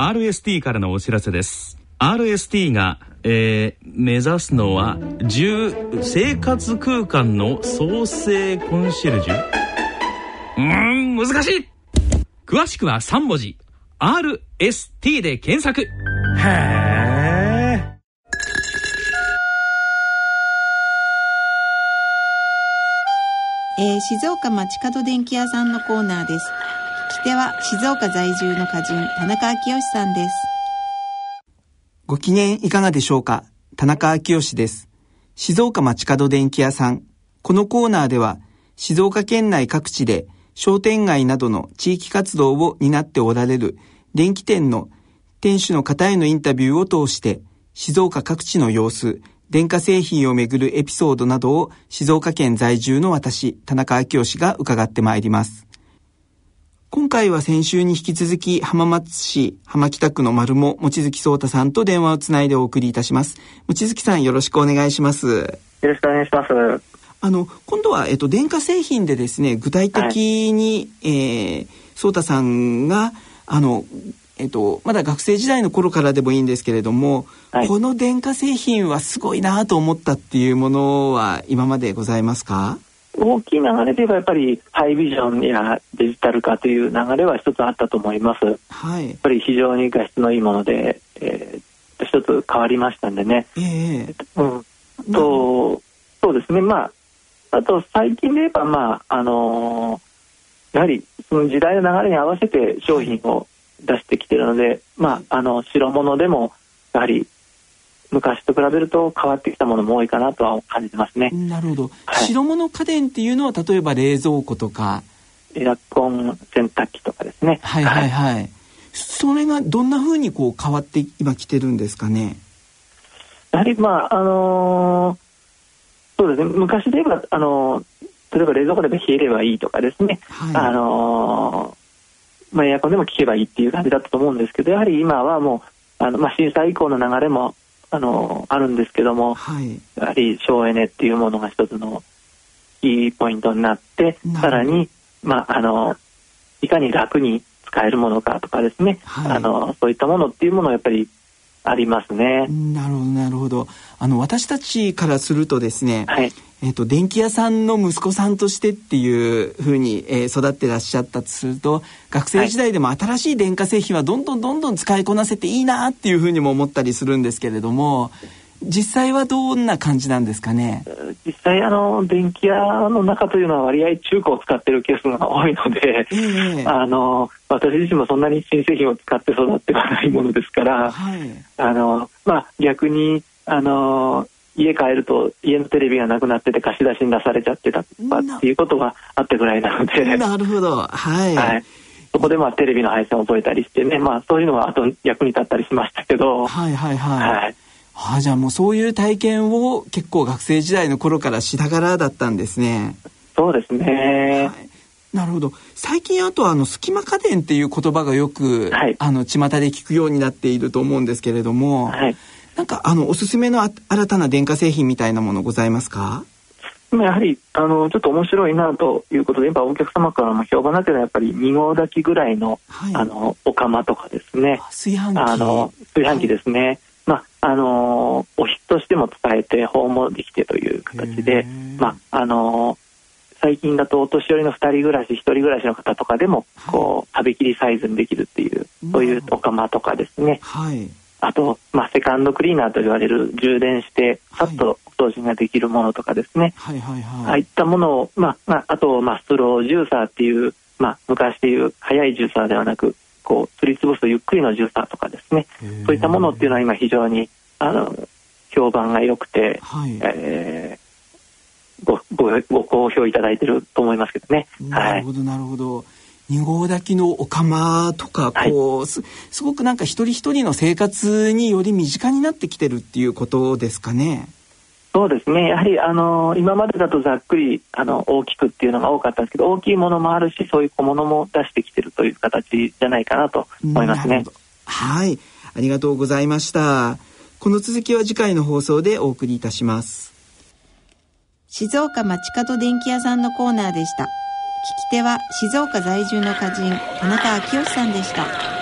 RST からのお知らせです。RST が、えー、目指すのは10生活空間の創生コンシェルジュ？うーん難しい。詳しくは3文字。RST で検索。へええー、静岡町角電気屋さんのコーナーです。聞き手は静岡在住の歌人、田中昭義さんです。ご機嫌いかがでしょうか？田中昭義です。静岡町角電気屋さん。このコーナーでは、静岡県内各地で商店街などの地域活動を担っておられる電気店の店主の方へのインタビューを通して、静岡各地の様子、電化製品をめぐるエピソードなどを静岡県在住の私、田中昭義が伺ってまいります。今回は先週に引き続き浜松市浜北区の丸も望月聡太さんと電話をつないでお送りいたします。望月さんよろしくお願いします。よろしくお願いします。あの、今度は、えっと、電化製品でですね、具体的に、はい、えー、聡太さんが、あの、えっと、まだ学生時代の頃からでもいいんですけれども、はい、この電化製品はすごいなと思ったっていうものは今までございますか？大きい流れで言えばやっぱりハイビジョンやデジタル化という流れは一つあったと思います。はい、やっぱり非常に画質のいいもので、えー、一つ変わりましたんでね。えー、うん、と、そうですね。まああと最近で言えばまああのー、やはりその時代の流れに合わせて商品を出してきてるので、まあ、あの白物でもやはり昔と比べると変わってきたものも多いかなとは感じてますね。なるほど。はい、白物家電っていうのは例えば冷蔵庫とかエアコン洗濯機とかですね。はいはいはい。はい、それがどんなふうにこう変わって今来てるんですかね？やはりまああのー、そうですね昔で言えばあのー、例えば冷蔵庫で冷えればいいとかですね。はい、あのーまあ、エアコンでも効けばいいっていう感じだったと思うんですけどやはり今はもうあの、まあ、震災以降の流れもあのあるんですけども、はい、やはり省エネっていうものが一つのキーポイントになってさらに、まあ、あのいかに楽に使えるものかとかですね、はい、あのそういったものっていうものをやっぱりありますね。なるほどなるほど。あの私たちからするとですね、はい、えっ、と電気屋さんの息子さんとしてっていうふうに、えー、育ってらっしゃったとすると、学生時代でも新しい電化製品はどんどんどんどん使いこなせていいなっていうふうにも思ったりするんですけれども、実際はどんな感じなんですかね？実際あの電気屋の中というのは割合中古を使ってるケースが多いので、えー、あの私自身もそんなに新製品を使って育ってはないものですから、はい、あのまあ逆にあの家帰ると家のテレビがなくなってて貸し出しに出されちゃってたっていうことがあったぐらいなので。なるほど。はい、はい。そこでまあテレビの配線を覚えたりしてね、まあそういうのはあと役に立ったりしましたけど。はいはいはい。はいああじゃあもうそういう体験を結構学生時代の頃からしながらだったんですね。そうですね。はい。なるほど。最近あとあの隙間家電っていう言葉がよく、はい、あの巷で聞くようになっていると思うんですけれども、はい、なんかあのおすすめの新たな電化製品みたいなものございますか？やはりあのちょっと面白いなということでやっぱお客様からも評判だけどやっぱり2合炊きぐらいのはい、あのお釜とかですね。炊飯器。あの炊飯器ですね、まああのお火としても使えて訪問できてという形で、まああの最近だとお年寄りの2人暮らし1人暮らしの方とかでもこう食べきりサイズにできるっていうそういうお釜とかですね、はい、あと、まあ、セカンドクリーナーと言われる充電してさっと掃除ができるものとかですね、はいはいはい、ああいったものを、まあまあ、あと、まあ、ストロージューサーっていう、まあ、昔でいう速いジューサーではなくこう取り潰すゆっくりのジューサーとかですねそういったものっていうのは今非常にあの評判が良くて、はい、えー、ごごご好評いただいてると思いますけどね。なるほど、なるほど。二合炊きのお釜とかこう、はい、すすごくなんか一人一人の生活により身近になってきてるっていうことですかね。そうですねやはりあの今までだとざっくりあの大きくっていうのが多かったんですけど大きいものもあるしそういう小物も出してきてるという形じゃないかなと思いますね。はいありがとうございました。この続きは次回の放送でお送りいたします。静岡町角電気屋さんのコーナーでした。聞き手は静岡在住の歌人、田中昭義さんでした。